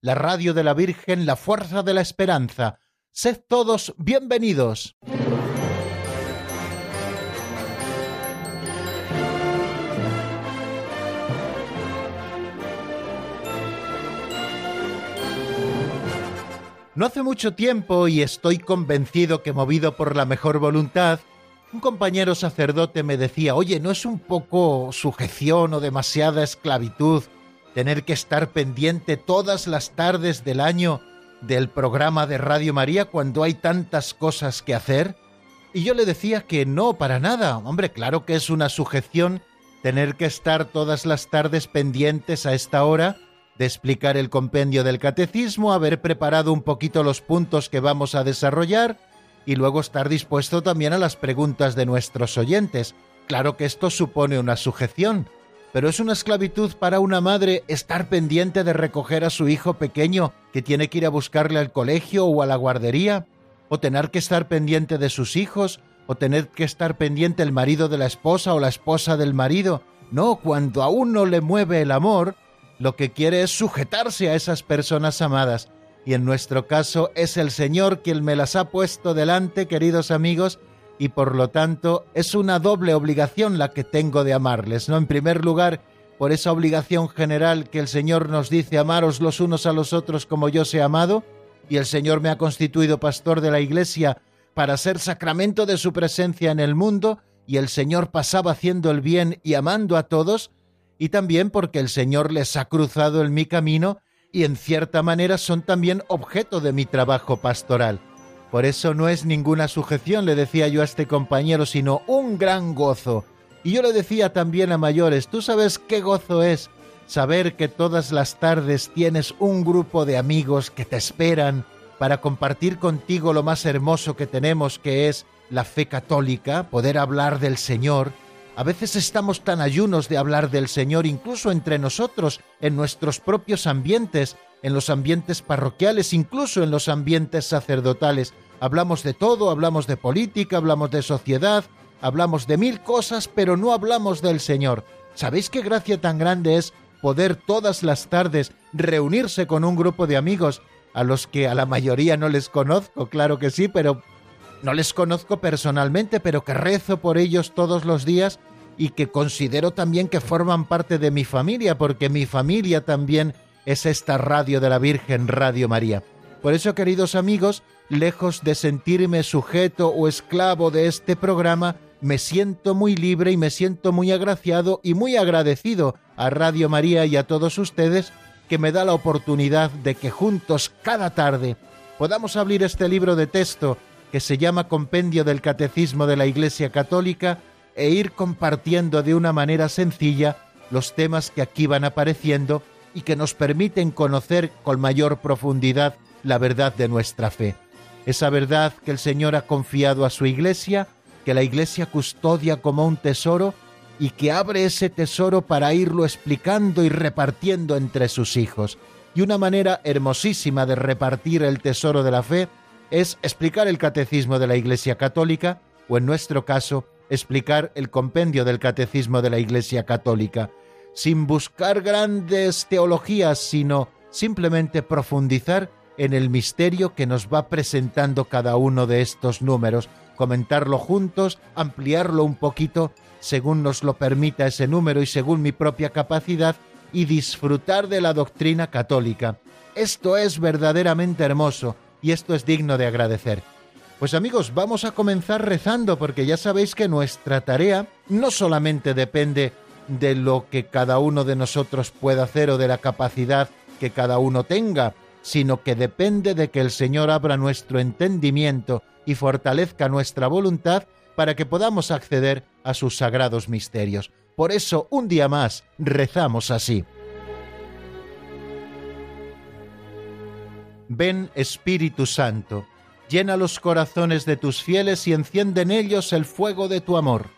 la radio de la Virgen, la fuerza de la esperanza. Sed todos bienvenidos. No hace mucho tiempo, y estoy convencido que movido por la mejor voluntad, un compañero sacerdote me decía, oye, ¿no es un poco sujeción o demasiada esclavitud tener que estar pendiente todas las tardes del año del programa de Radio María cuando hay tantas cosas que hacer? Y yo le decía que no, para nada. Hombre, claro que es una sujeción tener que estar todas las tardes pendientes a esta hora de explicar el compendio del catecismo, haber preparado un poquito los puntos que vamos a desarrollar y luego estar dispuesto también a las preguntas de nuestros oyentes. Claro que esto supone una sujeción, pero es una esclavitud para una madre estar pendiente de recoger a su hijo pequeño que tiene que ir a buscarle al colegio o a la guardería, o tener que estar pendiente de sus hijos, o tener que estar pendiente el marido de la esposa o la esposa del marido. No, cuando a uno le mueve el amor, lo que quiere es sujetarse a esas personas amadas. Y en nuestro caso es el Señor quien me las ha puesto delante, queridos amigos, y por lo tanto es una doble obligación la que tengo de amarles, ¿no? En primer lugar, por esa obligación general que el Señor nos dice amaros los unos a los otros como yo he amado, y el Señor me ha constituido pastor de la Iglesia para ser sacramento de su presencia en el mundo, y el Señor pasaba haciendo el bien y amando a todos, y también porque el Señor les ha cruzado en mi camino y en cierta manera son también objeto de mi trabajo pastoral. Por eso no es ninguna sujeción, le decía yo a este compañero, sino un gran gozo. Y yo le decía también a mayores, ¿tú sabes qué gozo es? Saber que todas las tardes tienes un grupo de amigos que te esperan para compartir contigo lo más hermoso que tenemos, que es la fe católica, poder hablar del Señor. A veces estamos tan ayunos de hablar del Señor, incluso entre nosotros, en nuestros propios ambientes, en los ambientes parroquiales, incluso en los ambientes sacerdotales. Hablamos de todo, hablamos de política, hablamos de sociedad, hablamos de mil cosas, pero no hablamos del Señor. ¿Sabéis qué gracia tan grande es poder todas las tardes reunirse con un grupo de amigos a los que a la mayoría no les conozco, claro que sí, pero no les conozco personalmente, pero que rezo por ellos todos los días y que considero también que forman parte de mi familia, porque mi familia también es esta radio de la Virgen, Radio María. Por eso, queridos amigos, lejos de sentirme sujeto o esclavo de este programa, me siento muy libre y me siento muy agraciado y muy agradecido a Radio María y a todos ustedes que me da la oportunidad de que juntos cada tarde podamos abrir este libro de texto que se llama Compendio del Catecismo de la Iglesia Católica e ir compartiendo de una manera sencilla los temas que aquí van apareciendo y que nos permiten conocer con mayor profundidad la verdad de nuestra fe. Esa verdad que el Señor ha confiado a su iglesia, que la iglesia custodia como un tesoro y que abre ese tesoro para irlo explicando y repartiendo entre sus hijos. Y una manera hermosísima de repartir el tesoro de la fe es explicar el catecismo de la Iglesia Católica, o en nuestro caso, explicar el compendio del catecismo de la Iglesia Católica sin buscar grandes teologías, sino simplemente profundizar en el misterio que nos va presentando cada uno de estos números, comentarlo juntos, ampliarlo un poquito según nos lo permita ese número y según mi propia capacidad, y disfrutar de la doctrina católica. Esto es verdaderamente hermoso y esto es digno de agradecer. Pues amigos, vamos a comenzar rezando porque ya sabéis que nuestra tarea no solamente depende de lo que cada uno de nosotros pueda hacer o de la capacidad que cada uno tenga, sino que depende de que el Señor abra nuestro entendimiento y fortalezca nuestra voluntad para que podamos acceder a sus sagrados misterios. Por eso, un día más, rezamos así. Ven Espíritu Santo, llena los corazones de tus fieles y enciende en ellos el fuego de tu amor.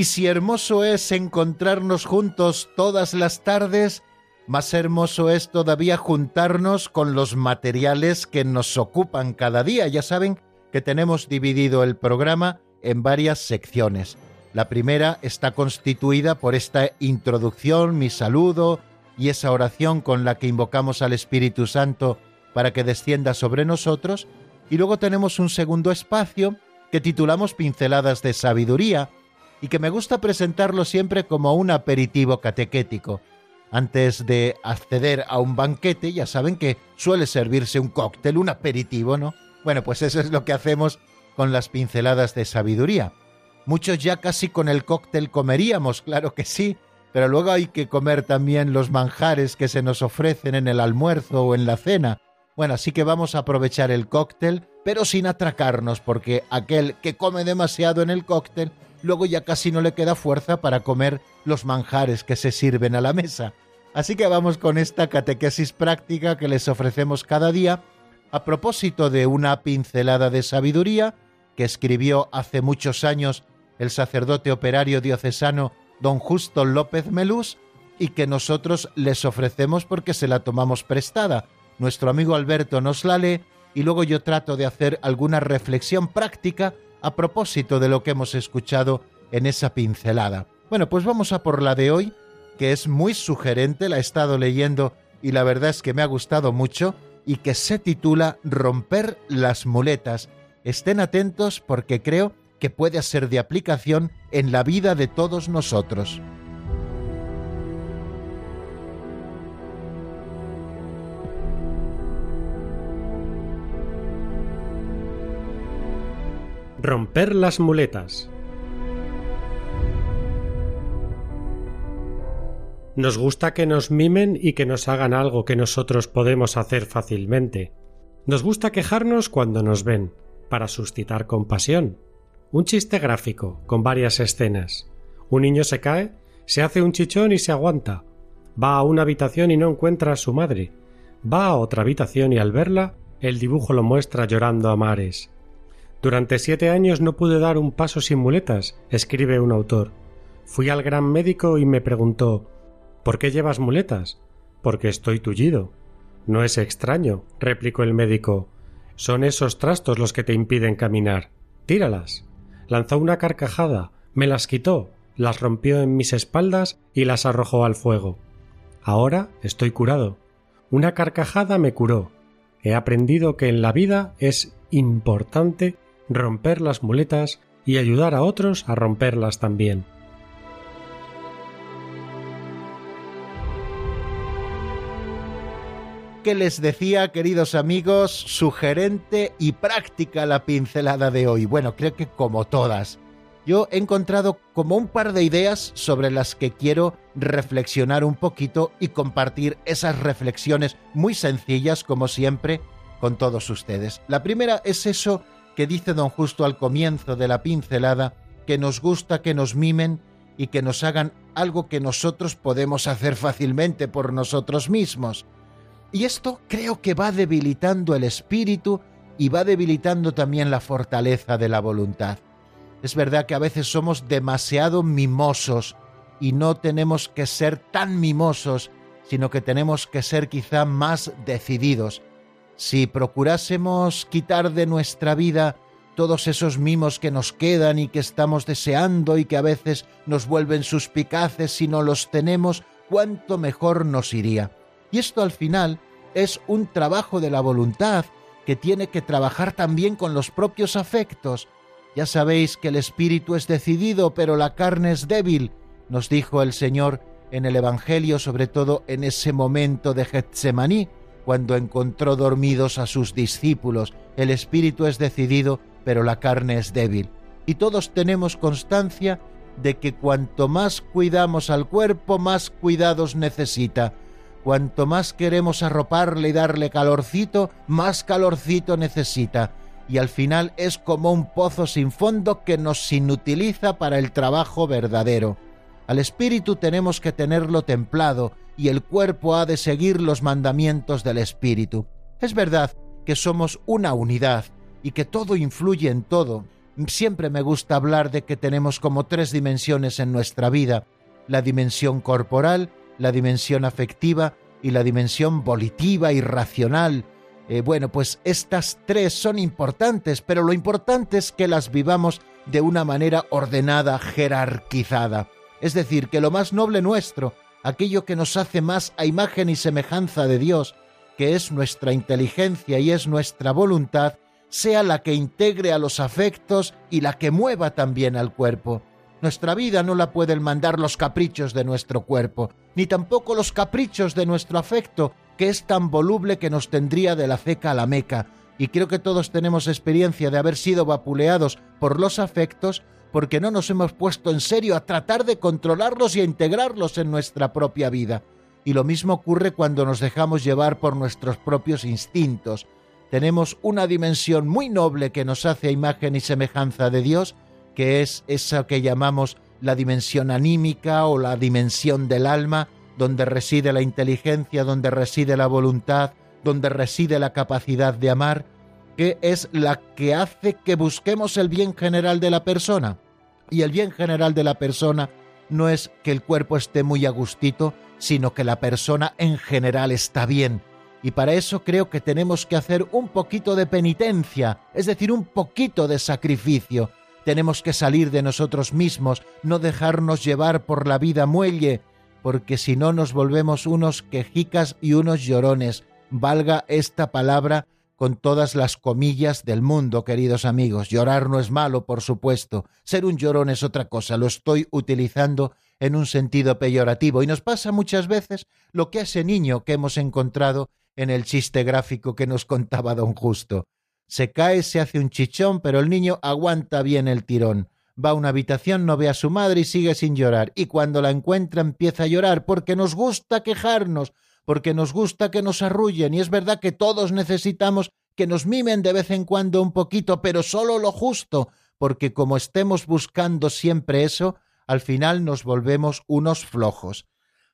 Y si hermoso es encontrarnos juntos todas las tardes, más hermoso es todavía juntarnos con los materiales que nos ocupan cada día. Ya saben que tenemos dividido el programa en varias secciones. La primera está constituida por esta introducción, mi saludo y esa oración con la que invocamos al Espíritu Santo para que descienda sobre nosotros. Y luego tenemos un segundo espacio que titulamos Pinceladas de Sabiduría, y que me gusta presentarlo siempre como un aperitivo catequético. Antes de acceder a un banquete, ya saben que suele servirse un cóctel, un aperitivo, ¿no? Bueno, pues eso es lo que hacemos con las pinceladas de sabiduría. Muchos ya casi con el cóctel comeríamos, claro que sí, pero luego hay que comer también los manjares que se nos ofrecen en el almuerzo o en la cena. Bueno, así que vamos a aprovechar el cóctel, pero sin atracarnos, porque aquel que come demasiado en el cóctel luego ya casi no le queda fuerza para comer los manjares que se sirven a la mesa. Así que vamos con esta catequesis práctica que les ofrecemos cada día a propósito de una pincelada de sabiduría que escribió hace muchos años el sacerdote operario diocesano don Justo López Melús y que nosotros les ofrecemos porque se la tomamos prestada. Nuestro amigo Alberto nos la lee y luego yo trato de hacer alguna reflexión práctica a propósito de lo que hemos escuchado en esa pincelada. Bueno, pues vamos a por la de hoy, que es muy sugerente, la he estado leyendo y la verdad es que me ha gustado mucho, y que se titula Romper las muletas. Estén atentos porque creo que puede ser de aplicación en la vida de todos nosotros. Romper las muletas. Nos gusta que nos mimen y que nos hagan algo que nosotros podemos hacer fácilmente. Nos gusta quejarnos cuando nos ven, para suscitar compasión. Un chiste gráfico, con varias escenas. Un niño se cae, se hace un chichón y se aguanta. Va a una habitación y no encuentra a su madre. Va a otra habitación y al verla, el dibujo lo muestra llorando a mares. Durante siete años no pude dar un paso sin muletas, escribe un autor. Fui al gran médico y me preguntó ¿Por qué llevas muletas? Porque estoy tullido. No es extraño, replicó el médico. Son esos trastos los que te impiden caminar. Tíralas. Lanzó una carcajada, me las quitó, las rompió en mis espaldas y las arrojó al fuego. Ahora estoy curado. Una carcajada me curó. He aprendido que en la vida es importante romper las muletas y ayudar a otros a romperlas también. ¿Qué les decía, queridos amigos? Sugerente y práctica la pincelada de hoy. Bueno, creo que como todas. Yo he encontrado como un par de ideas sobre las que quiero reflexionar un poquito y compartir esas reflexiones muy sencillas, como siempre, con todos ustedes. La primera es eso que dice don Justo al comienzo de la pincelada, que nos gusta que nos mimen y que nos hagan algo que nosotros podemos hacer fácilmente por nosotros mismos. Y esto creo que va debilitando el espíritu y va debilitando también la fortaleza de la voluntad. Es verdad que a veces somos demasiado mimosos y no tenemos que ser tan mimosos, sino que tenemos que ser quizá más decididos si procurásemos quitar de nuestra vida todos esos mimos que nos quedan y que estamos deseando y que a veces nos vuelven suspicaces si no los tenemos, cuánto mejor nos iría. Y esto al final es un trabajo de la voluntad que tiene que trabajar también con los propios afectos. Ya sabéis que el espíritu es decidido, pero la carne es débil, nos dijo el Señor en el Evangelio, sobre todo en ese momento de Getsemaní, cuando encontró dormidos a sus discípulos. El espíritu es decidido, pero la carne es débil. Y todos tenemos constancia de que cuanto más cuidamos al cuerpo, más cuidados necesita. Cuanto más queremos arroparle y darle calorcito, más calorcito necesita. Y al final es como un pozo sin fondo que nos inutiliza para el trabajo verdadero. Al espíritu tenemos que tenerlo templado y el cuerpo ha de seguir los mandamientos del espíritu. Es verdad que somos una unidad y que todo influye en todo. Siempre me gusta hablar de que tenemos como tres dimensiones en nuestra vida, la dimensión corporal, la dimensión afectiva y la dimensión volitiva y racional. Eh, bueno, pues estas tres son importantes, pero lo importante es que las vivamos de una manera ordenada, jerarquizada es decir, que lo más noble nuestro, aquello que nos hace más a imagen y semejanza de Dios, que es nuestra inteligencia y es nuestra voluntad, sea la que integre a los afectos y la que mueva también al cuerpo. Nuestra vida no la pueden mandar los caprichos de nuestro cuerpo, ni tampoco los caprichos de nuestro afecto, que es tan voluble que nos tendría de la ceca a la meca, y creo que todos tenemos experiencia de haber sido vapuleados por los afectos porque no nos hemos puesto en serio a tratar de controlarlos y a integrarlos en nuestra propia vida. Y lo mismo ocurre cuando nos dejamos llevar por nuestros propios instintos. Tenemos una dimensión muy noble que nos hace a imagen y semejanza de Dios, que es esa que llamamos la dimensión anímica o la dimensión del alma, donde reside la inteligencia, donde reside la voluntad, donde reside la capacidad de amar, es la que hace que busquemos el bien general de la persona. Y el bien general de la persona no es que el cuerpo esté muy a gustito, sino que la persona en general está bien. Y para eso creo que tenemos que hacer un poquito de penitencia, es decir, un poquito de sacrificio. Tenemos que salir de nosotros mismos, no dejarnos llevar por la vida muelle, porque si no nos volvemos unos quejicas y unos llorones, valga esta palabra con todas las comillas del mundo, queridos amigos. Llorar no es malo, por supuesto. Ser un llorón es otra cosa. Lo estoy utilizando en un sentido peyorativo. Y nos pasa muchas veces lo que a ese niño que hemos encontrado en el chiste gráfico que nos contaba don Justo. Se cae, se hace un chichón, pero el niño aguanta bien el tirón. Va a una habitación, no ve a su madre y sigue sin llorar. Y cuando la encuentra empieza a llorar porque nos gusta quejarnos, porque nos gusta que nos arrullen y es verdad que todos necesitamos que nos mimen de vez en cuando un poquito, pero solo lo justo, porque como estemos buscando siempre eso, al final nos volvemos unos flojos.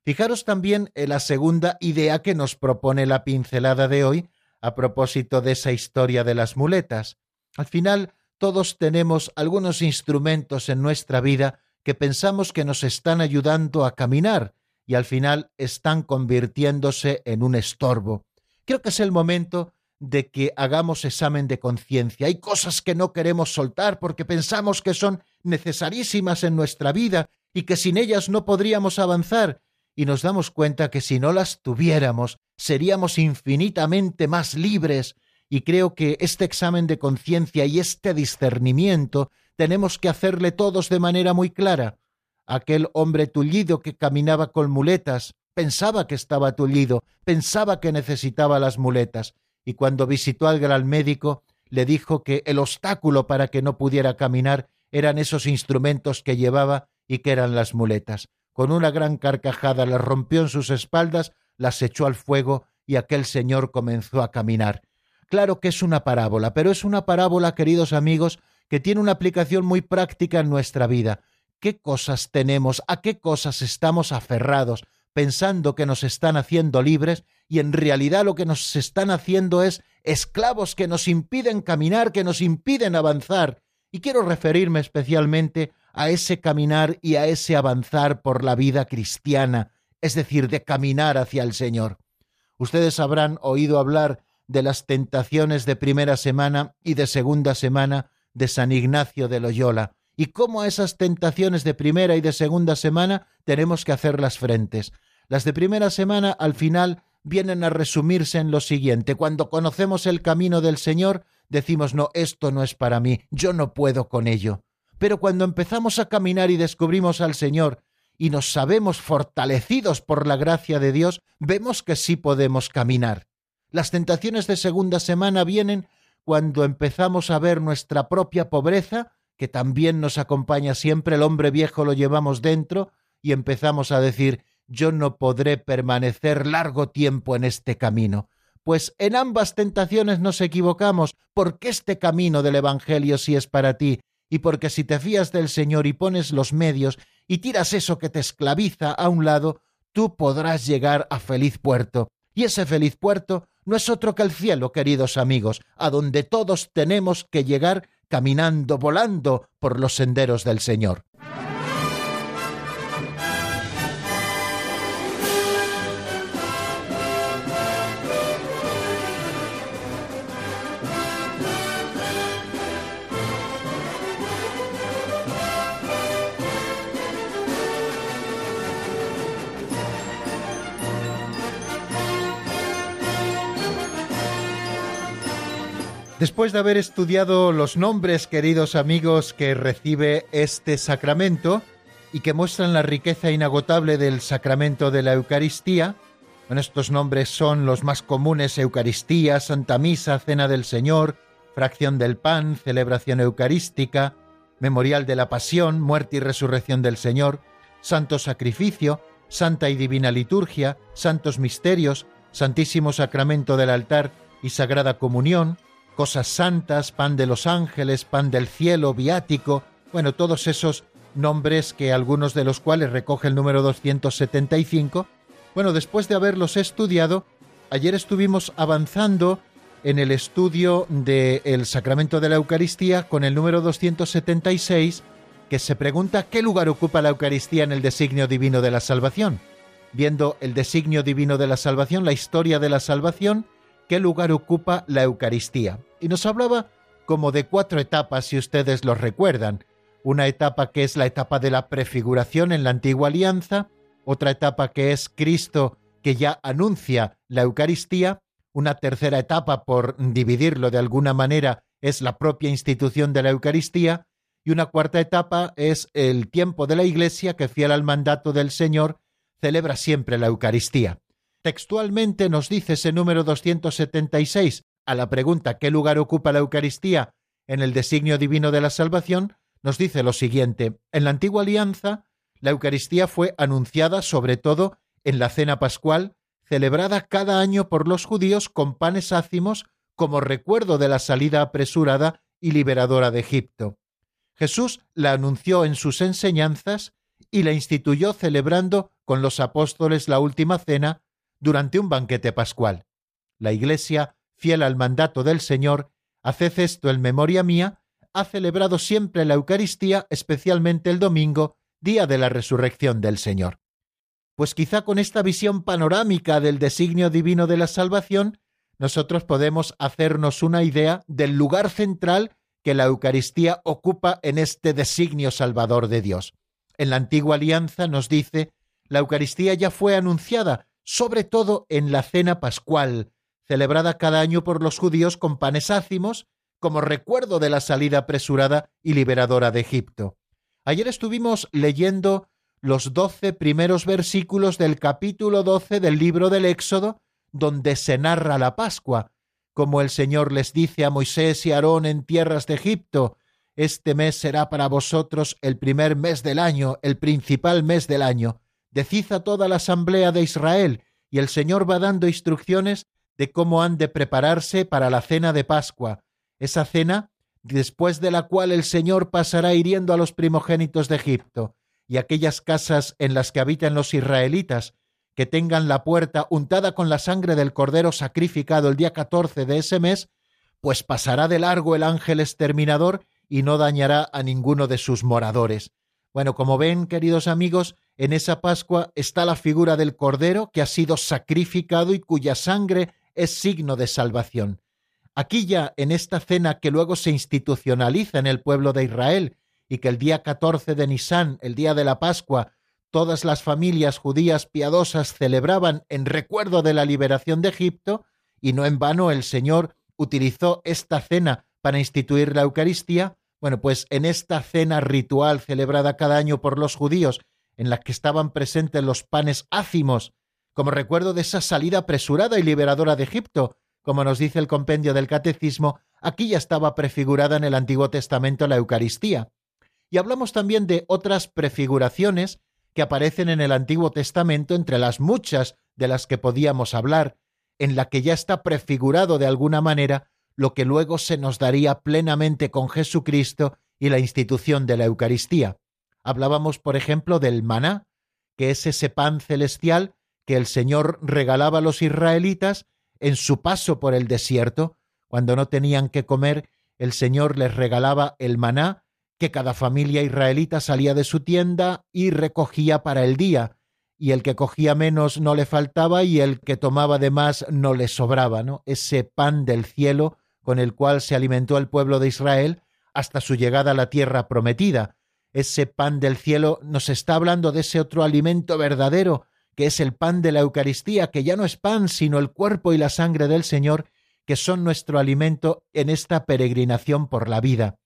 Fijaros también en la segunda idea que nos propone la pincelada de hoy a propósito de esa historia de las muletas. Al final todos tenemos algunos instrumentos en nuestra vida que pensamos que nos están ayudando a caminar, y al final están convirtiéndose en un estorbo. Creo que es el momento de que hagamos examen de conciencia. Hay cosas que no queremos soltar porque pensamos que son necesarísimas en nuestra vida y que sin ellas no podríamos avanzar, y nos damos cuenta que si no las tuviéramos seríamos infinitamente más libres, y creo que este examen de conciencia y este discernimiento tenemos que hacerle todos de manera muy clara. Aquel hombre tullido que caminaba con muletas pensaba que estaba tullido, pensaba que necesitaba las muletas, y cuando visitó al gran médico le dijo que el obstáculo para que no pudiera caminar eran esos instrumentos que llevaba y que eran las muletas. Con una gran carcajada las rompió en sus espaldas, las echó al fuego y aquel señor comenzó a caminar. Claro que es una parábola, pero es una parábola, queridos amigos, que tiene una aplicación muy práctica en nuestra vida qué cosas tenemos, a qué cosas estamos aferrados, pensando que nos están haciendo libres y en realidad lo que nos están haciendo es esclavos que nos impiden caminar, que nos impiden avanzar. Y quiero referirme especialmente a ese caminar y a ese avanzar por la vida cristiana, es decir, de caminar hacia el Señor. Ustedes habrán oído hablar de las tentaciones de primera semana y de segunda semana de San Ignacio de Loyola y cómo a esas tentaciones de primera y de segunda semana tenemos que hacer las frentes. Las de primera semana al final vienen a resumirse en lo siguiente. Cuando conocemos el camino del Señor, decimos, no, esto no es para mí, yo no puedo con ello. Pero cuando empezamos a caminar y descubrimos al Señor y nos sabemos fortalecidos por la gracia de Dios, vemos que sí podemos caminar. Las tentaciones de segunda semana vienen cuando empezamos a ver nuestra propia pobreza, que también nos acompaña siempre, el hombre viejo lo llevamos dentro, y empezamos a decir, yo no podré permanecer largo tiempo en este camino. Pues en ambas tentaciones nos equivocamos, porque este camino del Evangelio sí es para ti, y porque si te fías del Señor y pones los medios y tiras eso que te esclaviza a un lado, tú podrás llegar a feliz puerto. Y ese feliz puerto no es otro que el cielo, queridos amigos, a donde todos tenemos que llegar caminando, volando por los senderos del Señor. Después de haber estudiado los nombres, queridos amigos, que recibe este sacramento y que muestran la riqueza inagotable del sacramento de la Eucaristía, bueno, estos nombres son los más comunes Eucaristía, Santa Misa, Cena del Señor, Fracción del Pan, Celebración Eucarística, Memorial de la Pasión, Muerte y Resurrección del Señor, Santo Sacrificio, Santa y Divina Liturgia, Santos Misterios, Santísimo Sacramento del Altar y Sagrada Comunión, cosas santas, pan de los ángeles, pan del cielo, viático, bueno, todos esos nombres que algunos de los cuales recoge el número 275. Bueno, después de haberlos estudiado, ayer estuvimos avanzando en el estudio del sacramento de la Eucaristía con el número 276, que se pregunta qué lugar ocupa la Eucaristía en el designio divino de la salvación. Viendo el designio divino de la salvación, la historia de la salvación, qué lugar ocupa la Eucaristía. Y nos hablaba como de cuatro etapas, si ustedes lo recuerdan. Una etapa que es la etapa de la prefiguración en la antigua alianza, otra etapa que es Cristo que ya anuncia la Eucaristía, una tercera etapa, por dividirlo de alguna manera, es la propia institución de la Eucaristía, y una cuarta etapa es el tiempo de la Iglesia que, fiel al mandato del Señor, celebra siempre la Eucaristía. Textualmente nos dice ese número 276 a la pregunta ¿qué lugar ocupa la Eucaristía en el designio divino de la salvación? Nos dice lo siguiente, en la antigua alianza, la Eucaristía fue anunciada sobre todo en la cena pascual, celebrada cada año por los judíos con panes ácimos como recuerdo de la salida apresurada y liberadora de Egipto. Jesús la anunció en sus enseñanzas y la instituyó celebrando con los apóstoles la última cena durante un banquete pascual. La Iglesia, fiel al mandato del Señor, haced esto en memoria mía, ha celebrado siempre la Eucaristía, especialmente el domingo, día de la resurrección del Señor. Pues quizá con esta visión panorámica del designio divino de la salvación, nosotros podemos hacernos una idea del lugar central que la Eucaristía ocupa en este designio salvador de Dios. En la antigua alianza nos dice, la Eucaristía ya fue anunciada sobre todo en la cena pascual, celebrada cada año por los judíos con panes ácimos, como recuerdo de la salida apresurada y liberadora de Egipto. Ayer estuvimos leyendo los doce primeros versículos del capítulo doce del libro del Éxodo, donde se narra la Pascua, como el Señor les dice a Moisés y Aarón en tierras de Egipto, este mes será para vosotros el primer mes del año, el principal mes del año decid a toda la asamblea de Israel, y el Señor va dando instrucciones de cómo han de prepararse para la cena de Pascua, esa cena después de la cual el Señor pasará hiriendo a los primogénitos de Egipto, y aquellas casas en las que habitan los israelitas, que tengan la puerta untada con la sangre del cordero sacrificado el día catorce de ese mes, pues pasará de largo el ángel exterminador y no dañará a ninguno de sus moradores. Bueno, como ven, queridos amigos, en esa Pascua está la figura del Cordero que ha sido sacrificado y cuya sangre es signo de salvación. Aquí ya, en esta cena que luego se institucionaliza en el pueblo de Israel y que el día 14 de Nisán, el día de la Pascua, todas las familias judías piadosas celebraban en recuerdo de la liberación de Egipto, y no en vano el Señor utilizó esta cena para instituir la Eucaristía, bueno, pues en esta cena ritual celebrada cada año por los judíos, en la que estaban presentes los panes ácimos, como recuerdo de esa salida apresurada y liberadora de Egipto, como nos dice el compendio del Catecismo, aquí ya estaba prefigurada en el Antiguo Testamento la Eucaristía. Y hablamos también de otras prefiguraciones que aparecen en el Antiguo Testamento entre las muchas de las que podíamos hablar, en la que ya está prefigurado de alguna manera lo que luego se nos daría plenamente con Jesucristo y la institución de la Eucaristía. Hablábamos, por ejemplo, del maná, que es ese pan celestial que el Señor regalaba a los israelitas en su paso por el desierto, cuando no tenían que comer, el Señor les regalaba el maná que cada familia israelita salía de su tienda y recogía para el día, y el que cogía menos no le faltaba y el que tomaba de más no le sobraba, ¿no? Ese pan del cielo con el cual se alimentó el pueblo de Israel hasta su llegada a la tierra prometida. Ese pan del cielo nos está hablando de ese otro alimento verdadero, que es el pan de la Eucaristía, que ya no es pan, sino el cuerpo y la sangre del Señor, que son nuestro alimento en esta peregrinación por la vida.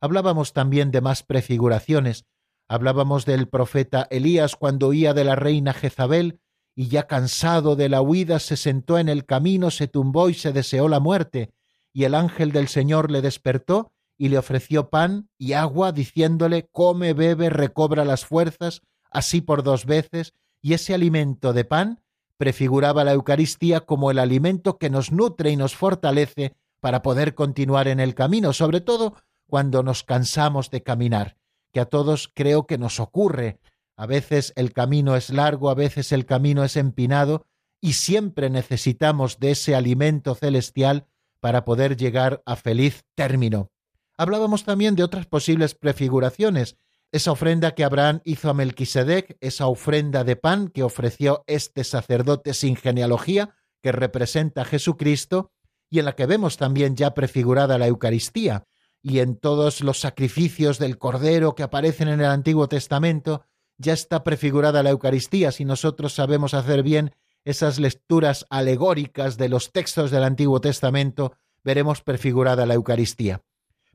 Hablábamos también de más prefiguraciones. Hablábamos del profeta Elías cuando huía de la reina Jezabel y ya cansado de la huida se sentó en el camino, se tumbó y se deseó la muerte y el ángel del Señor le despertó y le ofreció pan y agua, diciéndole Come, bebe, recobra las fuerzas, así por dos veces, y ese alimento de pan prefiguraba la Eucaristía como el alimento que nos nutre y nos fortalece para poder continuar en el camino, sobre todo cuando nos cansamos de caminar, que a todos creo que nos ocurre. A veces el camino es largo, a veces el camino es empinado, y siempre necesitamos de ese alimento celestial para poder llegar a feliz término. Hablábamos también de otras posibles prefiguraciones, esa ofrenda que Abraham hizo a Melquisedec, esa ofrenda de pan que ofreció este sacerdote sin genealogía, que representa a Jesucristo, y en la que vemos también ya prefigurada la Eucaristía, y en todos los sacrificios del Cordero que aparecen en el Antiguo Testamento, ya está prefigurada la Eucaristía si nosotros sabemos hacer bien esas lecturas alegóricas de los textos del Antiguo Testamento, veremos prefigurada la Eucaristía.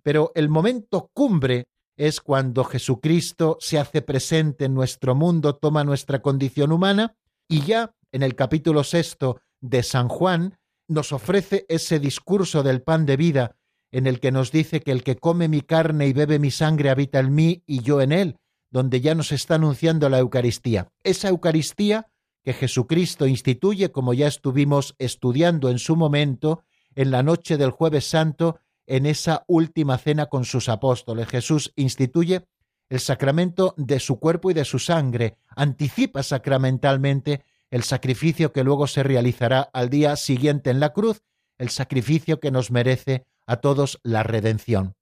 Pero el momento cumbre es cuando Jesucristo se hace presente en nuestro mundo, toma nuestra condición humana y ya en el capítulo sexto de San Juan nos ofrece ese discurso del pan de vida en el que nos dice que el que come mi carne y bebe mi sangre habita en mí y yo en él, donde ya nos está anunciando la Eucaristía. Esa Eucaristía que Jesucristo instituye, como ya estuvimos estudiando en su momento, en la noche del jueves santo, en esa última cena con sus apóstoles. Jesús instituye el sacramento de su cuerpo y de su sangre, anticipa sacramentalmente el sacrificio que luego se realizará al día siguiente en la cruz, el sacrificio que nos merece a todos la redención.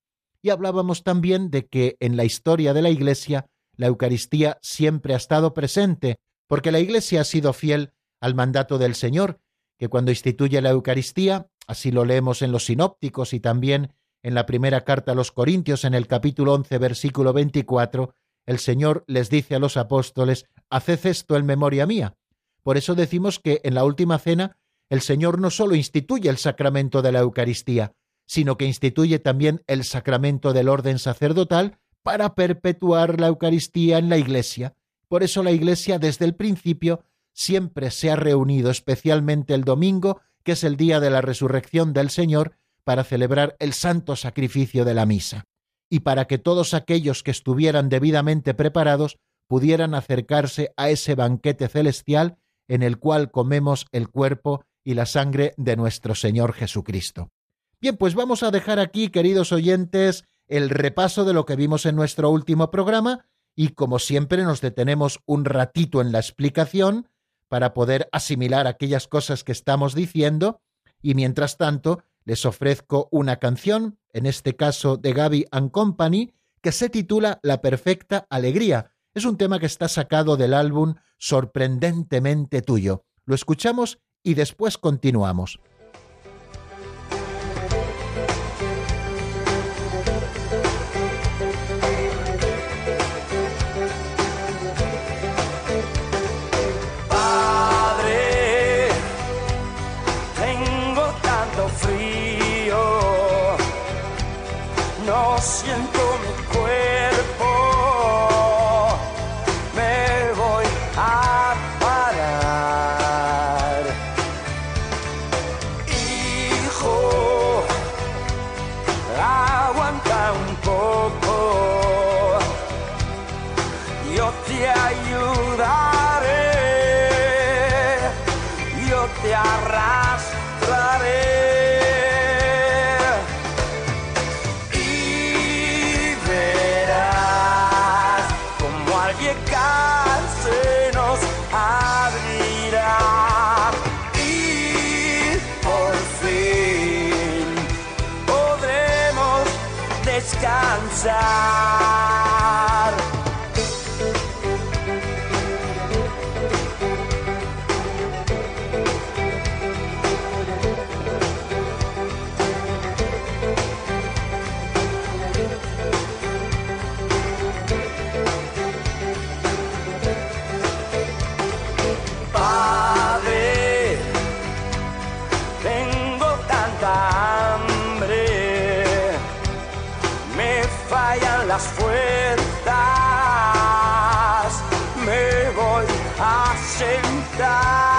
Y hablábamos también de que en la historia de la Iglesia la Eucaristía siempre ha estado presente, porque la Iglesia ha sido fiel al mandato del Señor, que cuando instituye la Eucaristía, así lo leemos en los sinópticos y también en la primera carta a los Corintios en el capítulo 11 versículo 24, el Señor les dice a los apóstoles, haced esto en memoria mía. Por eso decimos que en la última cena el Señor no solo instituye el sacramento de la Eucaristía, sino que instituye también el sacramento del orden sacerdotal para perpetuar la Eucaristía en la Iglesia. Por eso la Iglesia desde el principio siempre se ha reunido, especialmente el domingo, que es el día de la resurrección del Señor, para celebrar el santo sacrificio de la misa, y para que todos aquellos que estuvieran debidamente preparados pudieran acercarse a ese banquete celestial en el cual comemos el cuerpo y la sangre de nuestro Señor Jesucristo. Bien, pues vamos a dejar aquí, queridos oyentes, el repaso de lo que vimos en nuestro último programa y como siempre nos detenemos un ratito en la explicación para poder asimilar aquellas cosas que estamos diciendo y mientras tanto les ofrezco una canción, en este caso de Gaby and Company, que se titula La perfecta alegría. Es un tema que está sacado del álbum Sorprendentemente tuyo. Lo escuchamos y después continuamos. De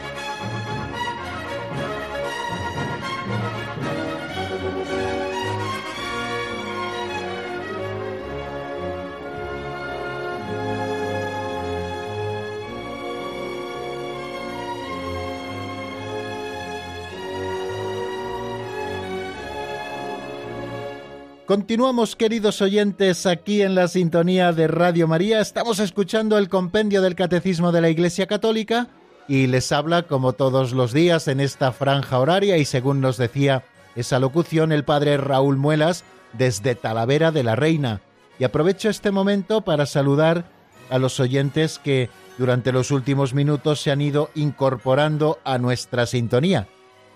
Continuamos, queridos oyentes, aquí en la sintonía de Radio María. Estamos escuchando el compendio del Catecismo de la Iglesia Católica y les habla, como todos los días, en esta franja horaria y según nos decía esa locución, el padre Raúl Muelas desde Talavera de la Reina. Y aprovecho este momento para saludar a los oyentes que durante los últimos minutos se han ido incorporando a nuestra sintonía.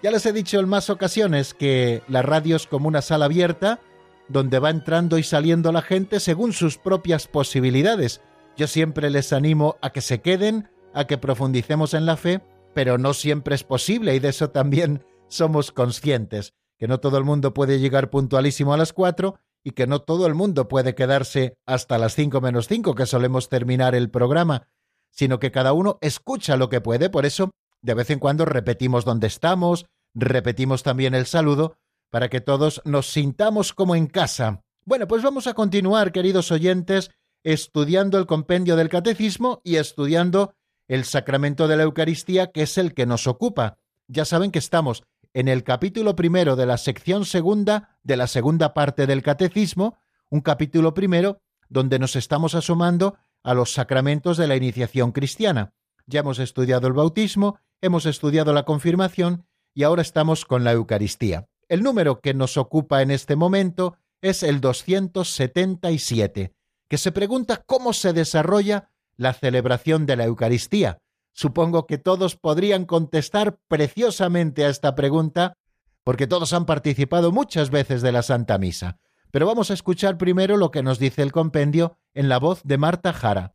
Ya les he dicho en más ocasiones que la radio es como una sala abierta, donde va entrando y saliendo la gente según sus propias posibilidades. Yo siempre les animo a que se queden, a que profundicemos en la fe, pero no siempre es posible y de eso también somos conscientes, que no todo el mundo puede llegar puntualísimo a las cuatro y que no todo el mundo puede quedarse hasta las cinco menos cinco que solemos terminar el programa, sino que cada uno escucha lo que puede, por eso de vez en cuando repetimos dónde estamos, repetimos también el saludo, para que todos nos sintamos como en casa. Bueno, pues vamos a continuar, queridos oyentes, estudiando el compendio del catecismo y estudiando el sacramento de la Eucaristía, que es el que nos ocupa. Ya saben que estamos en el capítulo primero de la sección segunda de la segunda parte del catecismo, un capítulo primero donde nos estamos asomando a los sacramentos de la iniciación cristiana. Ya hemos estudiado el bautismo, hemos estudiado la confirmación y ahora estamos con la Eucaristía. El número que nos ocupa en este momento es el 277, que se pregunta cómo se desarrolla la celebración de la Eucaristía. supongo que todos podrían contestar preciosamente a esta pregunta, porque todos han participado muchas veces de la Santa Misa. Pero vamos a escuchar primero lo que nos dice el compendio en la voz de Marta Jara.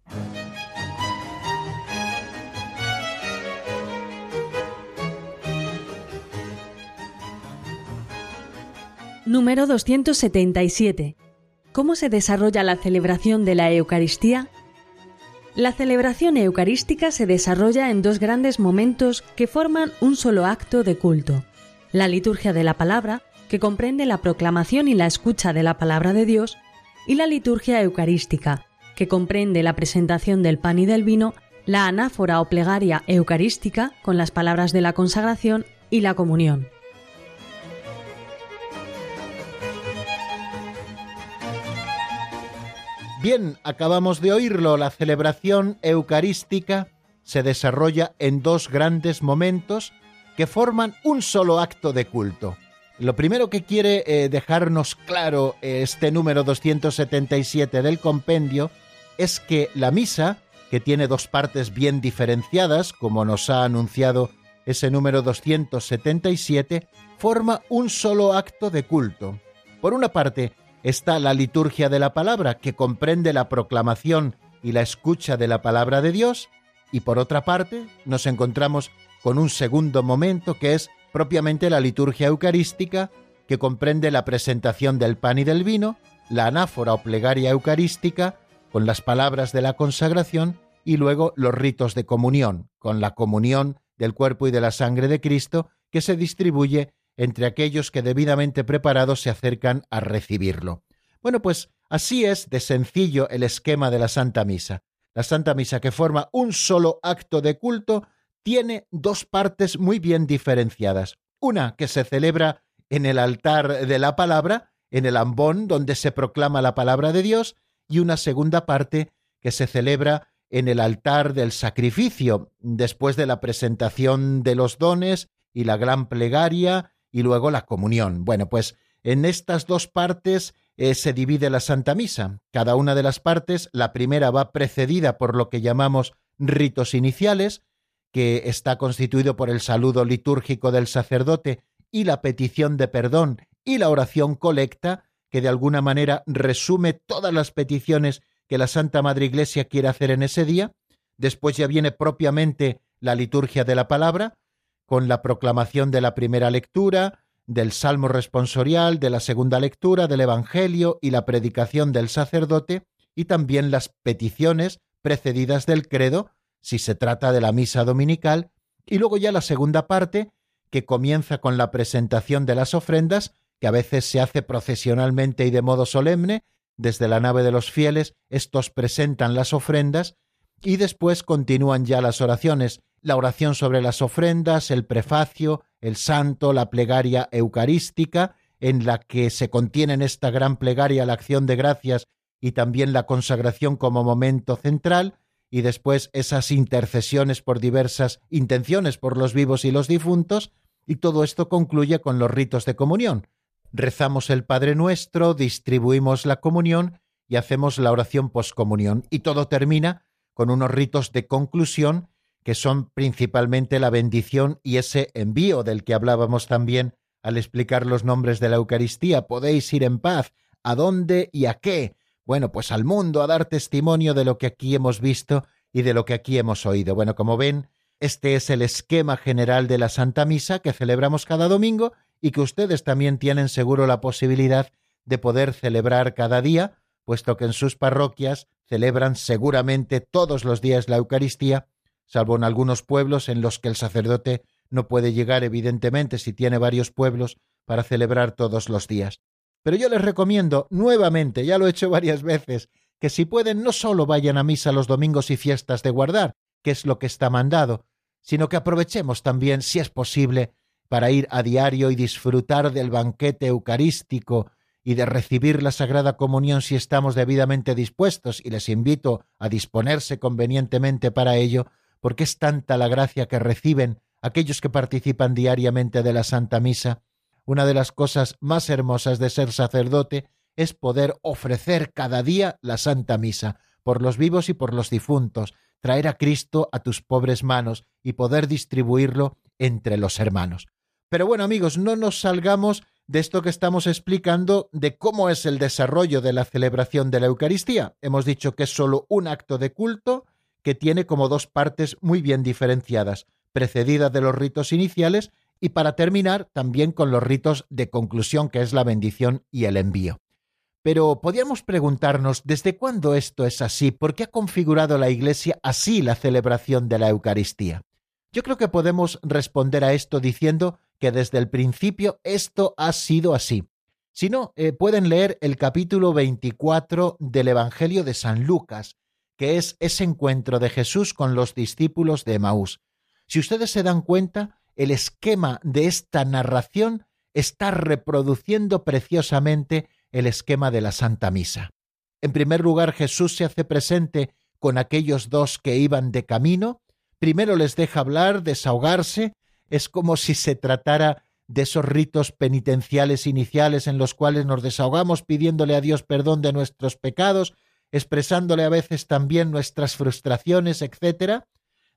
Número 277. ¿Cómo se desarrolla la celebración de la Eucaristía? La celebración eucarística se desarrolla en dos grandes momentos que forman un solo acto de culto. La liturgia de la palabra, que comprende la proclamación y la escucha de la palabra de Dios, y la liturgia eucarística, que comprende la presentación del pan y del vino, la anáfora o plegaria eucarística con las palabras de la consagración y la comunión. Bien, acabamos de oírlo, la celebración eucarística se desarrolla en dos grandes momentos que forman un solo acto de culto. Lo primero que quiere eh, dejarnos claro este número 277 del compendio es que la misa, que tiene dos partes bien diferenciadas, como nos ha anunciado ese número 277, forma un solo acto de culto. Por una parte, está la liturgia de la palabra, que comprende la proclamación y la escucha de la palabra de Dios, y por otra parte nos encontramos con un segundo momento que es propiamente la liturgia eucarística, que comprende la presentación del pan y del vino, la anáfora o plegaria eucarística, con las palabras de la consagración, y luego los ritos de comunión, con la comunión del cuerpo y de la sangre de Cristo, que se distribuye entre aquellos que debidamente preparados se acercan a recibirlo. Bueno, pues así es de sencillo el esquema de la Santa Misa. La Santa Misa, que forma un solo acto de culto, tiene dos partes muy bien diferenciadas. Una que se celebra en el altar de la palabra, en el ambón donde se proclama la palabra de Dios, y una segunda parte que se celebra en el altar del sacrificio, después de la presentación de los dones y la gran plegaria y luego la comunión. Bueno, pues en estas dos partes eh, se divide la Santa Misa. Cada una de las partes, la primera va precedida por lo que llamamos ritos iniciales, que está constituido por el saludo litúrgico del sacerdote y la petición de perdón y la oración colecta, que de alguna manera resume todas las peticiones que la Santa Madre Iglesia quiere hacer en ese día. Después ya viene propiamente la liturgia de la palabra, con la proclamación de la primera lectura, del Salmo responsorial, de la segunda lectura, del Evangelio y la predicación del sacerdote, y también las peticiones precedidas del credo, si se trata de la misa dominical, y luego ya la segunda parte, que comienza con la presentación de las ofrendas, que a veces se hace procesionalmente y de modo solemne, desde la nave de los fieles, estos presentan las ofrendas, y después continúan ya las oraciones la oración sobre las ofrendas, el prefacio, el santo, la plegaria eucarística, en la que se contiene en esta gran plegaria la acción de gracias y también la consagración como momento central, y después esas intercesiones por diversas intenciones por los vivos y los difuntos, y todo esto concluye con los ritos de comunión. Rezamos el Padre Nuestro, distribuimos la comunión y hacemos la oración poscomunión, y todo termina con unos ritos de conclusión que son principalmente la bendición y ese envío del que hablábamos también al explicar los nombres de la Eucaristía. Podéis ir en paz. ¿A dónde y a qué? Bueno, pues al mundo a dar testimonio de lo que aquí hemos visto y de lo que aquí hemos oído. Bueno, como ven, este es el esquema general de la Santa Misa que celebramos cada domingo y que ustedes también tienen seguro la posibilidad de poder celebrar cada día, puesto que en sus parroquias celebran seguramente todos los días la Eucaristía salvo en algunos pueblos en los que el sacerdote no puede llegar evidentemente si tiene varios pueblos para celebrar todos los días. Pero yo les recomiendo nuevamente, ya lo he hecho varias veces, que si pueden no solo vayan a misa los domingos y fiestas de guardar, que es lo que está mandado, sino que aprovechemos también, si es posible, para ir a diario y disfrutar del banquete eucarístico y de recibir la Sagrada Comunión si estamos debidamente dispuestos, y les invito a disponerse convenientemente para ello, porque es tanta la gracia que reciben aquellos que participan diariamente de la Santa Misa. Una de las cosas más hermosas de ser sacerdote es poder ofrecer cada día la Santa Misa, por los vivos y por los difuntos, traer a Cristo a tus pobres manos y poder distribuirlo entre los hermanos. Pero bueno amigos, no nos salgamos de esto que estamos explicando de cómo es el desarrollo de la celebración de la Eucaristía. Hemos dicho que es solo un acto de culto que tiene como dos partes muy bien diferenciadas, precedida de los ritos iniciales y para terminar también con los ritos de conclusión, que es la bendición y el envío. Pero podríamos preguntarnos desde cuándo esto es así, por qué ha configurado la Iglesia así la celebración de la Eucaristía. Yo creo que podemos responder a esto diciendo que desde el principio esto ha sido así. Si no, eh, pueden leer el capítulo 24 del Evangelio de San Lucas, que es ese encuentro de Jesús con los discípulos de Emaús. Si ustedes se dan cuenta, el esquema de esta narración está reproduciendo preciosamente el esquema de la Santa Misa. En primer lugar, Jesús se hace presente con aquellos dos que iban de camino, primero les deja hablar, desahogarse, es como si se tratara de esos ritos penitenciales iniciales en los cuales nos desahogamos pidiéndole a Dios perdón de nuestros pecados, expresándole a veces también nuestras frustraciones, etc.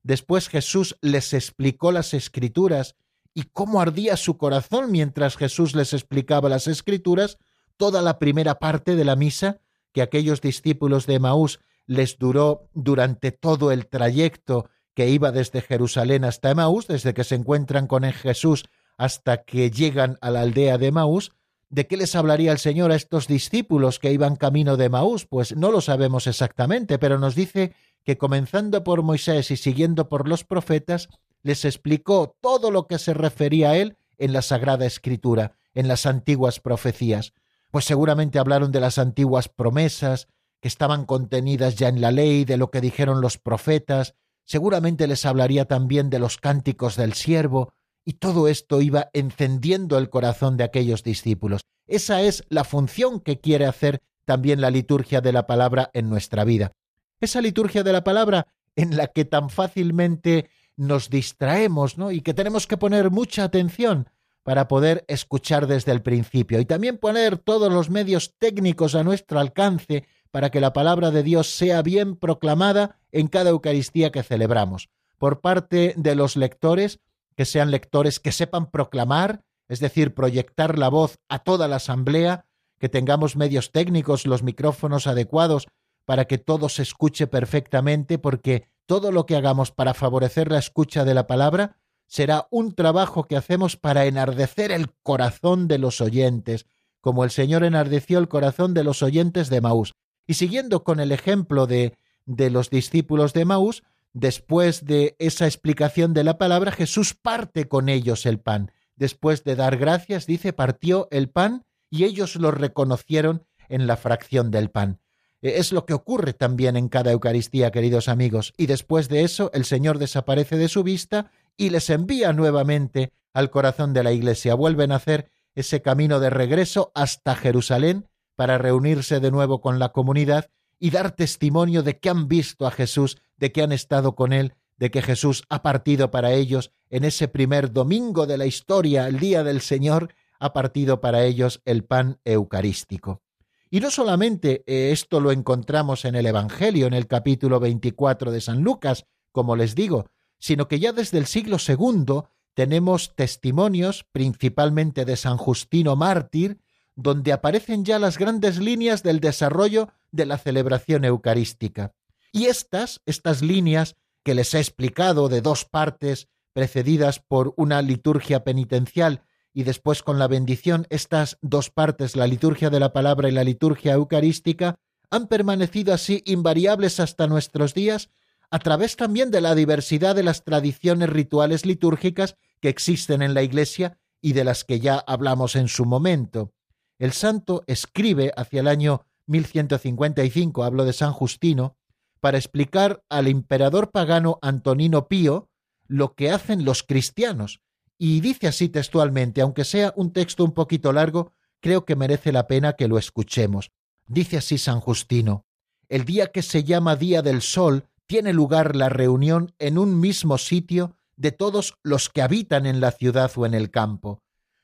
Después Jesús les explicó las escrituras y cómo ardía su corazón mientras Jesús les explicaba las escrituras, toda la primera parte de la misa que aquellos discípulos de Maús les duró durante todo el trayecto que iba desde Jerusalén hasta Emaús, desde que se encuentran con Jesús hasta que llegan a la aldea de Emaús, ¿de qué les hablaría el Señor a estos discípulos que iban camino de Emaús? Pues no lo sabemos exactamente, pero nos dice que comenzando por Moisés y siguiendo por los profetas, les explicó todo lo que se refería a él en la Sagrada Escritura, en las antiguas profecías. Pues seguramente hablaron de las antiguas promesas que estaban contenidas ya en la ley, de lo que dijeron los profetas, seguramente les hablaría también de los cánticos del siervo, y todo esto iba encendiendo el corazón de aquellos discípulos. Esa es la función que quiere hacer también la liturgia de la palabra en nuestra vida. Esa liturgia de la palabra en la que tan fácilmente nos distraemos, ¿no? Y que tenemos que poner mucha atención, para poder escuchar desde el principio y también poner todos los medios técnicos a nuestro alcance para que la palabra de Dios sea bien proclamada en cada Eucaristía que celebramos. Por parte de los lectores, que sean lectores que sepan proclamar, es decir, proyectar la voz a toda la asamblea, que tengamos medios técnicos, los micrófonos adecuados para que todo se escuche perfectamente, porque todo lo que hagamos para favorecer la escucha de la palabra será un trabajo que hacemos para enardecer el corazón de los oyentes, como el Señor enardeció el corazón de los oyentes de Maús. Y siguiendo con el ejemplo de, de los discípulos de Maús, después de esa explicación de la palabra, Jesús parte con ellos el pan. Después de dar gracias, dice, partió el pan y ellos lo reconocieron en la fracción del pan. E, es lo que ocurre también en cada Eucaristía, queridos amigos. Y después de eso, el Señor desaparece de su vista y les envía nuevamente al corazón de la Iglesia. Vuelven a hacer ese camino de regreso hasta Jerusalén para reunirse de nuevo con la comunidad y dar testimonio de que han visto a Jesús, de que han estado con Él, de que Jesús ha partido para ellos en ese primer domingo de la historia, el día del Señor, ha partido para ellos el pan eucarístico. Y no solamente eh, esto lo encontramos en el Evangelio, en el capítulo 24 de San Lucas, como les digo, sino que ya desde el siglo II tenemos testimonios, principalmente de San Justino Mártir, donde aparecen ya las grandes líneas del desarrollo de la celebración eucarística. Y estas, estas líneas que les he explicado de dos partes precedidas por una liturgia penitencial y después con la bendición, estas dos partes, la liturgia de la palabra y la liturgia eucarística, han permanecido así invariables hasta nuestros días a través también de la diversidad de las tradiciones rituales litúrgicas que existen en la Iglesia y de las que ya hablamos en su momento. El santo escribe hacia el año 1155, hablo de San Justino, para explicar al emperador pagano Antonino Pío lo que hacen los cristianos, y dice así textualmente, aunque sea un texto un poquito largo, creo que merece la pena que lo escuchemos. Dice así San Justino, el día que se llama Día del Sol tiene lugar la reunión en un mismo sitio de todos los que habitan en la ciudad o en el campo.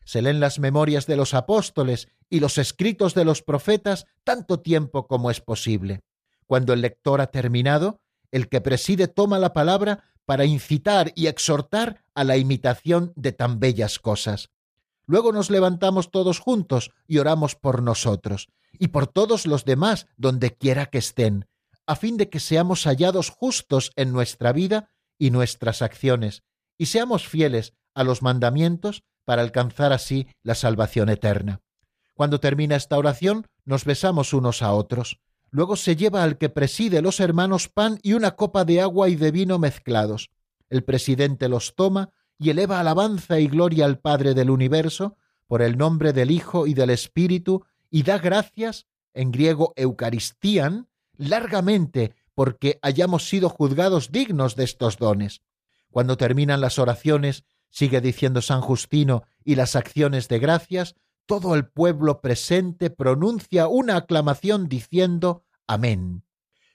Se leen las memorias de los apóstoles y los escritos de los profetas tanto tiempo como es posible. Cuando el lector ha terminado, el que preside toma la palabra para incitar y exhortar a la imitación de tan bellas cosas. Luego nos levantamos todos juntos y oramos por nosotros y por todos los demás donde quiera que estén, a fin de que seamos hallados justos en nuestra vida y nuestras acciones, y seamos fieles a los mandamientos para alcanzar así la salvación eterna. Cuando termina esta oración, nos besamos unos a otros. Luego se lleva al que preside los hermanos pan y una copa de agua y de vino mezclados. El presidente los toma y eleva alabanza y gloria al Padre del universo por el nombre del Hijo y del Espíritu y da gracias, en griego Eucaristían, largamente porque hayamos sido juzgados dignos de estos dones. Cuando terminan las oraciones, sigue diciendo San Justino, y las acciones de gracias, todo el pueblo presente pronuncia una aclamación diciendo Amén.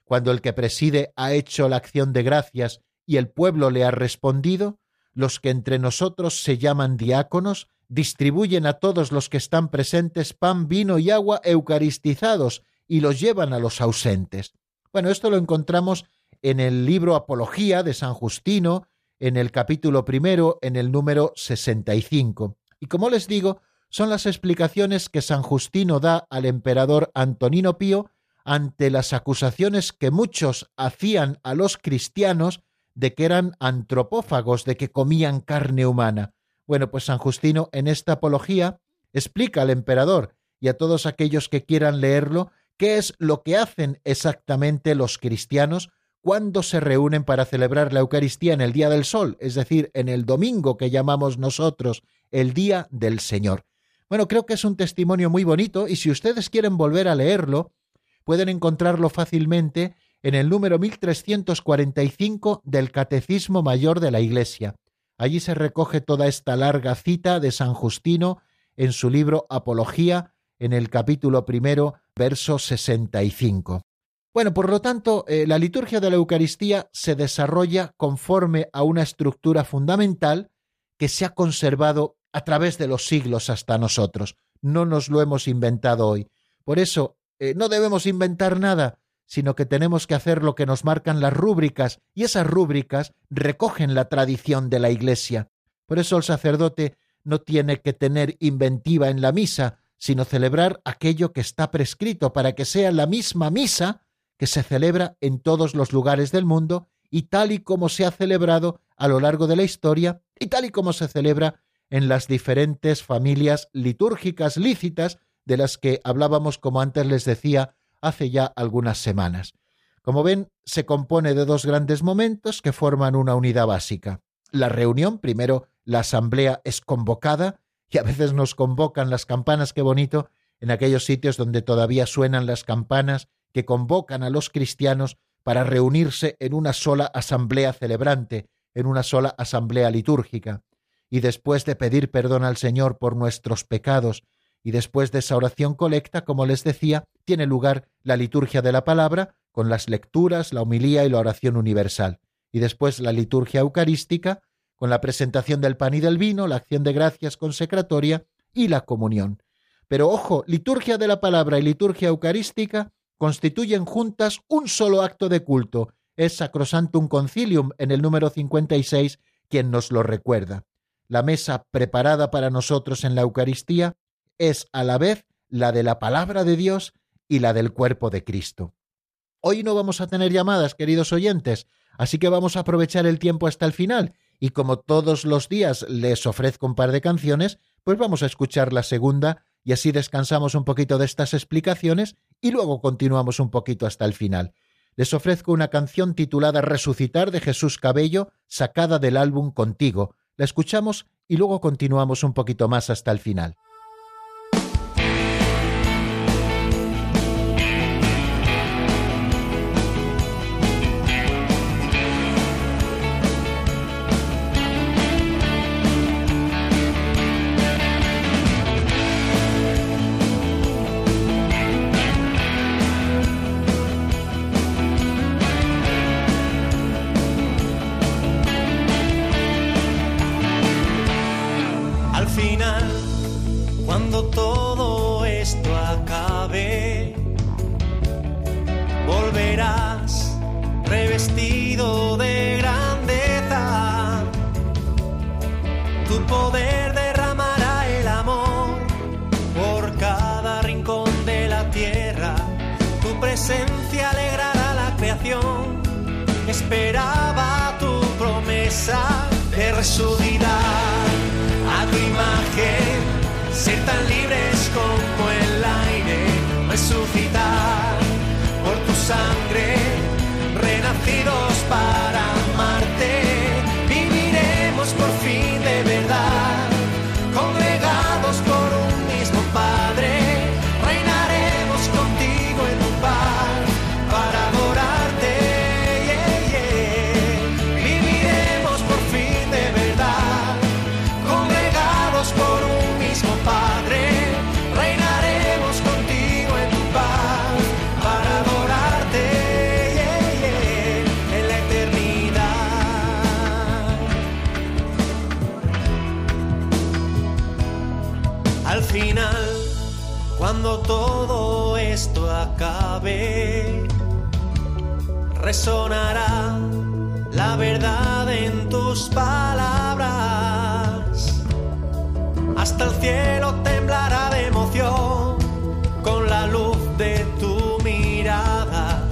Cuando el que preside ha hecho la acción de gracias y el pueblo le ha respondido, los que entre nosotros se llaman diáconos distribuyen a todos los que están presentes pan, vino y agua eucaristizados y los llevan a los ausentes. Bueno, esto lo encontramos en el libro Apología de San Justino, en el capítulo primero, en el número 65. Y como les digo, son las explicaciones que San Justino da al emperador Antonino Pío ante las acusaciones que muchos hacían a los cristianos de que eran antropófagos, de que comían carne humana. Bueno, pues San Justino en esta apología explica al emperador y a todos aquellos que quieran leerlo qué es lo que hacen exactamente los cristianos cuando se reúnen para celebrar la Eucaristía en el Día del Sol, es decir, en el domingo que llamamos nosotros el Día del Señor. Bueno, creo que es un testimonio muy bonito y si ustedes quieren volver a leerlo, pueden encontrarlo fácilmente en el número 1345 del Catecismo Mayor de la Iglesia. Allí se recoge toda esta larga cita de San Justino en su libro Apología, en el capítulo primero, verso 65. Bueno, por lo tanto, eh, la liturgia de la Eucaristía se desarrolla conforme a una estructura fundamental que se ha conservado a través de los siglos hasta nosotros. No nos lo hemos inventado hoy. Por eso, eh, no debemos inventar nada, sino que tenemos que hacer lo que nos marcan las rúbricas, y esas rúbricas recogen la tradición de la Iglesia. Por eso el sacerdote no tiene que tener inventiva en la misa, sino celebrar aquello que está prescrito para que sea la misma misa que se celebra en todos los lugares del mundo y tal y como se ha celebrado a lo largo de la historia y tal y como se celebra en las diferentes familias litúrgicas lícitas de las que hablábamos, como antes les decía, hace ya algunas semanas. Como ven, se compone de dos grandes momentos que forman una unidad básica. La reunión, primero la asamblea es convocada, y a veces nos convocan las campanas, qué bonito, en aquellos sitios donde todavía suenan las campanas que convocan a los cristianos para reunirse en una sola asamblea celebrante, en una sola asamblea litúrgica y después de pedir perdón al Señor por nuestros pecados, y después de esa oración colecta, como les decía, tiene lugar la liturgia de la palabra, con las lecturas, la homilía y la oración universal, y después la liturgia eucarística, con la presentación del pan y del vino, la acción de gracias consecratoria y la comunión. Pero ojo, liturgia de la palabra y liturgia eucarística constituyen juntas un solo acto de culto. Es Sacrosantum Concilium en el número 56 quien nos lo recuerda la mesa preparada para nosotros en la Eucaristía es a la vez la de la palabra de Dios y la del cuerpo de Cristo. Hoy no vamos a tener llamadas, queridos oyentes, así que vamos a aprovechar el tiempo hasta el final y como todos los días les ofrezco un par de canciones, pues vamos a escuchar la segunda y así descansamos un poquito de estas explicaciones y luego continuamos un poquito hasta el final. Les ofrezco una canción titulada Resucitar de Jesús Cabello, sacada del álbum Contigo, la escuchamos y luego continuamos un poquito más hasta el final. Como el aire, resucitar por tu sangre, renacidos para resonará la verdad en tus palabras. Hasta el cielo temblará de emoción con la luz de tu mirada.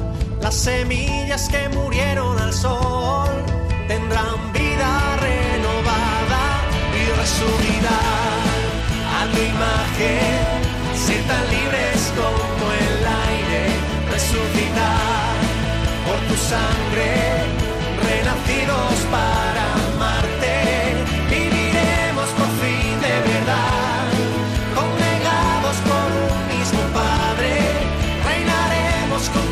Las semillas que murieron al sol tendrán vida renovada y resurgirán a tu imagen, ser tan libres sangre, renacidos para amarte, viviremos por fin de verdad, congregados por un mismo Padre, reinaremos contigo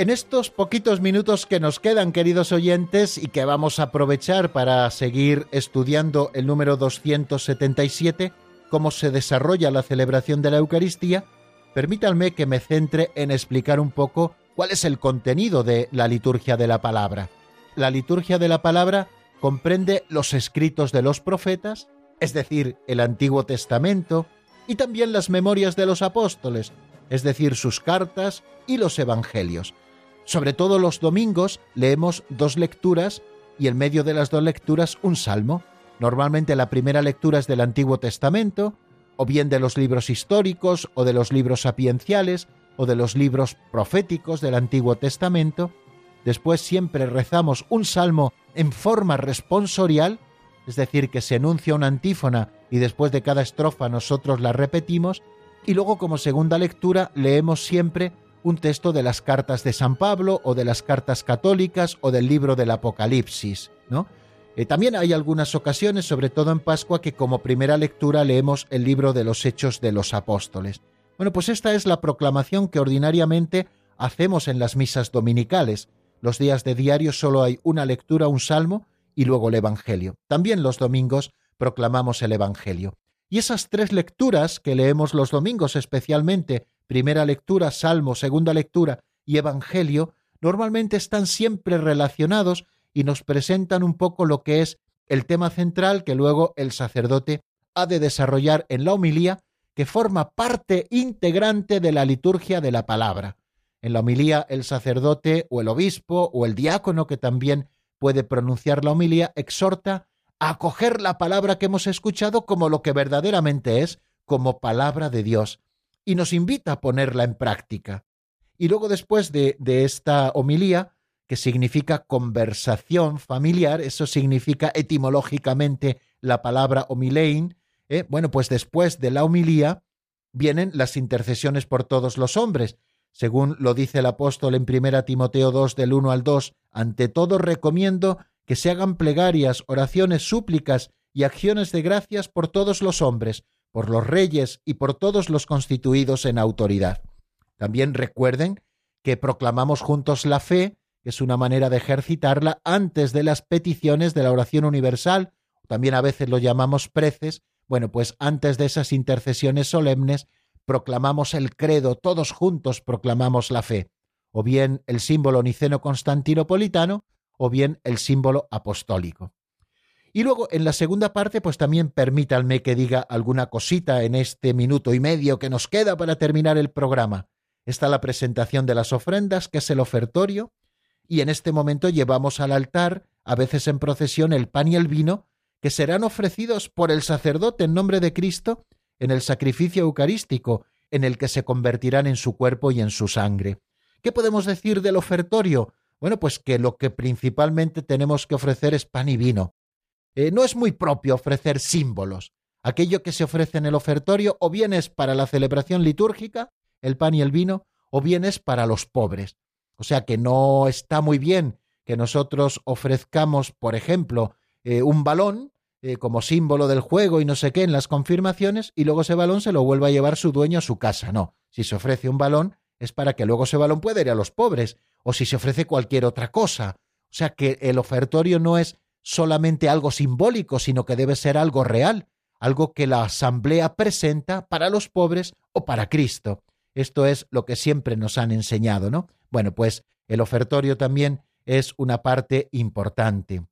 En estos poquitos minutos que nos quedan, queridos oyentes, y que vamos a aprovechar para seguir estudiando el número 277, cómo se desarrolla la celebración de la Eucaristía, permítanme que me centre en explicar un poco cuál es el contenido de la liturgia de la palabra. La liturgia de la palabra comprende los escritos de los profetas, es decir, el Antiguo Testamento, y también las memorias de los apóstoles, es decir, sus cartas y los evangelios. Sobre todo los domingos leemos dos lecturas y en medio de las dos lecturas un salmo. Normalmente la primera lectura es del Antiguo Testamento, o bien de los libros históricos, o de los libros sapienciales, o de los libros proféticos del Antiguo Testamento. Después siempre rezamos un salmo en forma responsorial, es decir, que se enuncia una antífona y después de cada estrofa nosotros la repetimos, y luego como segunda lectura leemos siempre un texto de las cartas de San Pablo o de las cartas católicas o del libro del Apocalipsis, ¿no? Eh, también hay algunas ocasiones, sobre todo en Pascua, que como primera lectura leemos el libro de los Hechos de los Apóstoles. Bueno, pues esta es la proclamación que ordinariamente hacemos en las misas dominicales. Los días de diario solo hay una lectura, un salmo y luego el Evangelio. También los domingos proclamamos el Evangelio. Y esas tres lecturas que leemos los domingos especialmente, primera lectura, salmo, segunda lectura y Evangelio, normalmente están siempre relacionados y nos presentan un poco lo que es el tema central que luego el sacerdote ha de desarrollar en la homilía, que forma parte integrante de la liturgia de la palabra. En la homilía el sacerdote o el obispo o el diácono que también puede pronunciar la homilía exhorta a acoger la palabra que hemos escuchado como lo que verdaderamente es, como palabra de Dios, y nos invita a ponerla en práctica. Y luego después de, de esta homilía, que significa conversación familiar, eso significa etimológicamente la palabra homilein, ¿eh? bueno, pues después de la homilía vienen las intercesiones por todos los hombres, según lo dice el apóstol en 1 Timoteo 2 del 1 al 2, ante todo recomiendo que se hagan plegarias, oraciones, súplicas y acciones de gracias por todos los hombres, por los reyes y por todos los constituidos en autoridad. También recuerden que proclamamos juntos la fe, que es una manera de ejercitarla antes de las peticiones de la oración universal, también a veces lo llamamos preces, bueno, pues antes de esas intercesiones solemnes proclamamos el credo, todos juntos proclamamos la fe, o bien el símbolo niceno-constantinopolitano, o bien el símbolo apostólico. Y luego, en la segunda parte, pues también permítanme que diga alguna cosita en este minuto y medio que nos queda para terminar el programa. Está la presentación de las ofrendas, que es el ofertorio, y en este momento llevamos al altar, a veces en procesión, el pan y el vino, que serán ofrecidos por el sacerdote en nombre de Cristo en el sacrificio eucarístico, en el que se convertirán en su cuerpo y en su sangre. ¿Qué podemos decir del ofertorio? Bueno, pues que lo que principalmente tenemos que ofrecer es pan y vino. Eh, no es muy propio ofrecer símbolos. Aquello que se ofrece en el ofertorio o bien es para la celebración litúrgica, el pan y el vino, o bien es para los pobres. O sea que no está muy bien que nosotros ofrezcamos, por ejemplo, eh, un balón eh, como símbolo del juego y no sé qué en las confirmaciones y luego ese balón se lo vuelva a llevar su dueño a su casa. No, si se ofrece un balón es para que luego ese balón pueda ir a los pobres o si se ofrece cualquier otra cosa. O sea que el ofertorio no es solamente algo simbólico, sino que debe ser algo real, algo que la asamblea presenta para los pobres o para Cristo. Esto es lo que siempre nos han enseñado, ¿no? Bueno, pues el ofertorio también es una parte importante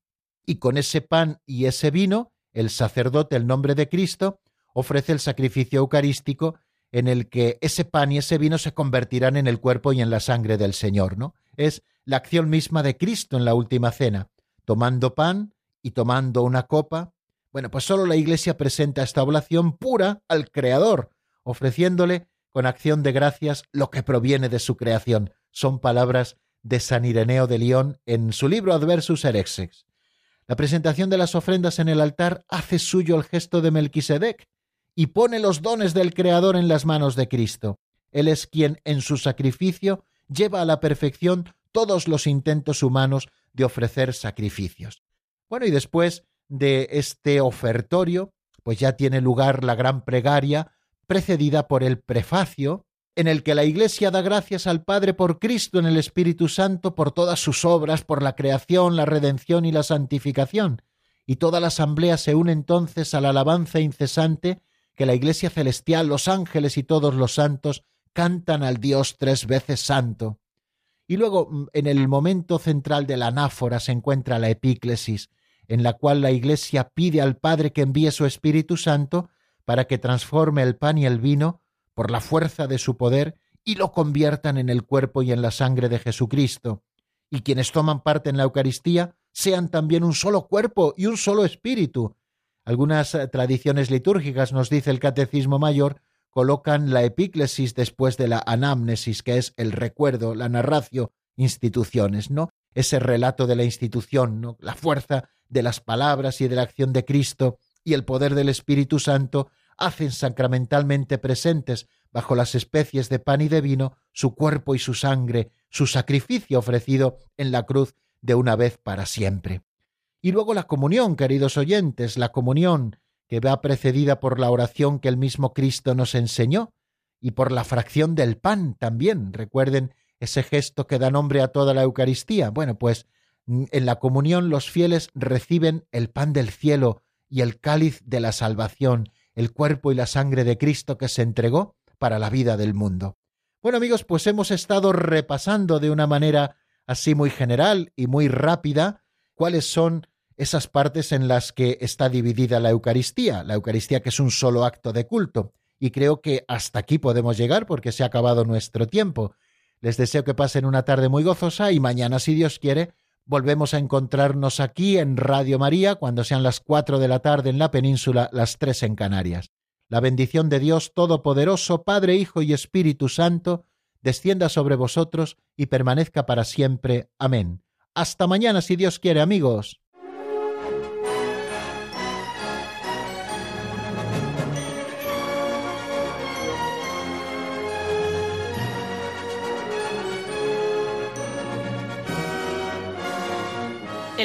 y con ese pan y ese vino, el sacerdote, el nombre de Cristo, ofrece el sacrificio eucarístico en el que ese pan y ese vino se convertirán en el cuerpo y en la sangre del Señor, ¿no? Es la acción misma de Cristo en la última cena, tomando pan y tomando una copa. Bueno, pues solo la Iglesia presenta esta oblación pura al Creador, ofreciéndole con acción de gracias lo que proviene de su creación. Son palabras de San Ireneo de León en su libro Adversus Herexes. La presentación de las ofrendas en el altar hace suyo el gesto de Melquisedec y pone los dones del Creador en las manos de Cristo. Él es quien en su sacrificio lleva a la perfección todos los intentos humanos de ofrecer sacrificios. Bueno, y después de este ofertorio, pues ya tiene lugar la gran plegaria, precedida por el prefacio, en el que la Iglesia da gracias al Padre por Cristo en el Espíritu Santo, por todas sus obras, por la creación, la redención y la santificación. Y toda la asamblea se une entonces a la alabanza incesante que la Iglesia celestial, los ángeles y todos los santos cantan al Dios tres veces santo. Y luego, mm, en el momento central de la anáfora, se encuentra la epíclesis, en la cual la Iglesia pide al Padre que envíe su Espíritu Santo para que transforme el pan y el vino por la fuerza de su poder y lo conviertan en el cuerpo y en la sangre de Jesucristo, y quienes toman parte en la Eucaristía sean también un solo cuerpo y un solo espíritu. Algunas eh, tradiciones litúrgicas, nos dice el Catecismo Mayor, colocan la epíclesis después de la anamnesis, que es el recuerdo, la narración, instituciones, ¿no? Ese relato de la institución, ¿no? La fuerza de las palabras y de la acción de Cristo y el poder del Espíritu Santo hacen sacramentalmente presentes bajo las especies de pan y de vino su cuerpo y su sangre, su sacrificio ofrecido en la cruz de una vez para siempre. Y luego la comunión, queridos oyentes, la comunión que va precedida por la oración que el mismo Cristo nos enseñó y por la fracción del pan también. Recuerden ese gesto que da nombre a toda la Eucaristía. Bueno, pues mm, en la comunión los fieles reciben el pan del cielo y el cáliz de la salvación, el cuerpo y la sangre de Cristo que se entregó para la vida del mundo. Bueno amigos, pues hemos estado repasando de una manera así muy general y muy rápida cuáles son esas partes en las que está dividida la Eucaristía, la Eucaristía que es un solo acto de culto. Y creo que hasta aquí podemos llegar porque se ha acabado nuestro tiempo. Les deseo que pasen una tarde muy gozosa y mañana, si Dios quiere, Volvemos a encontrarnos aquí en Radio María cuando sean las cuatro de la tarde en la península, las tres en Canarias. La bendición de Dios Todopoderoso, Padre, Hijo y Espíritu Santo, descienda sobre vosotros y permanezca para siempre. Amén. Hasta mañana, si Dios quiere, amigos.